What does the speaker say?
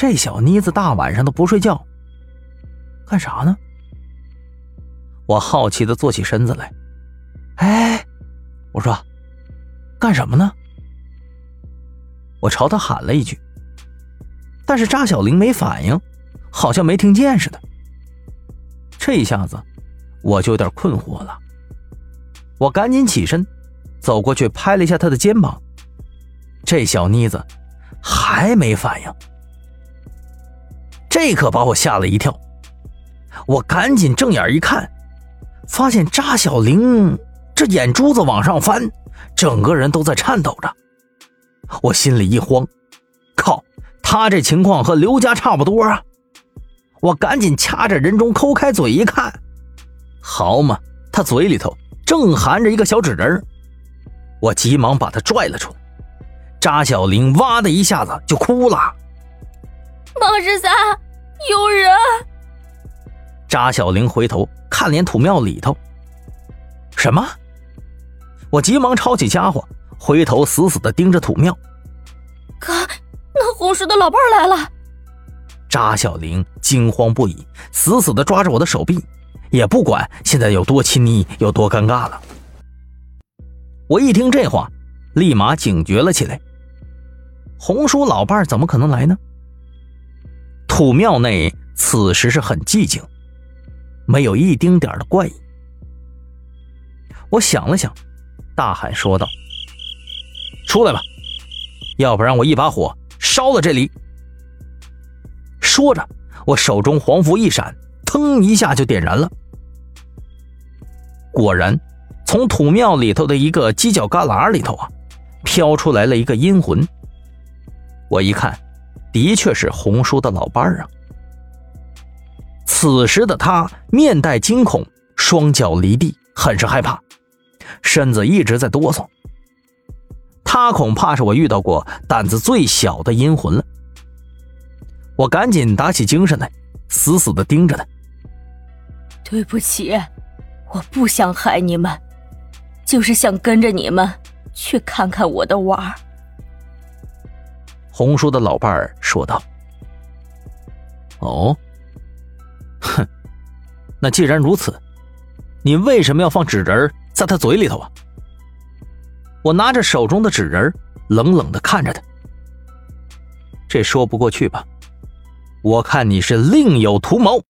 这小妮子大晚上的不睡觉，干啥呢？我好奇的坐起身子来。哎，我说，干什么呢？我朝他喊了一句，但是扎小玲没反应，好像没听见似的。这一下子，我就有点困惑了。我赶紧起身，走过去拍了一下他的肩膀。这小妮子还没反应，这可把我吓了一跳。我赶紧正眼一看，发现扎小玲这眼珠子往上翻，整个人都在颤抖着。我心里一慌，靠，他这情况和刘家差不多啊！我赶紧掐着人中抠开嘴一看，好嘛，他嘴里头正含着一个小纸人我急忙把他拽了出来。扎小玲哇的一下子就哭了。孟十三，有人！扎小玲回头看连土庙里头，什么？我急忙抄起家伙。回头死死的盯着土庙，哥，那红叔的老伴来了。扎小玲惊慌不已，死死的抓着我的手臂，也不管现在有多亲昵，有多尴尬了。我一听这话，立马警觉了起来。红叔老伴怎么可能来呢？土庙内此时是很寂静，没有一丁点的怪异。我想了想，大喊说道。出来吧，要不然我一把火烧了这里。说着，我手中黄符一闪，腾一下就点燃了。果然，从土庙里头的一个犄角旮旯里头啊，飘出来了一个阴魂。我一看，的确是红叔的老伴儿啊。此时的他面带惊恐，双脚离地，很是害怕，身子一直在哆嗦。他恐怕是我遇到过胆子最小的阴魂了。我赶紧打起精神来，死死的盯着他。对不起，我不想害你们，就是想跟着你们去看看我的娃儿。红叔的老伴儿说道：“哦，哼，那既然如此，你为什么要放纸人在他嘴里头啊？”我拿着手中的纸人，冷冷的看着他。这说不过去吧？我看你是另有图谋。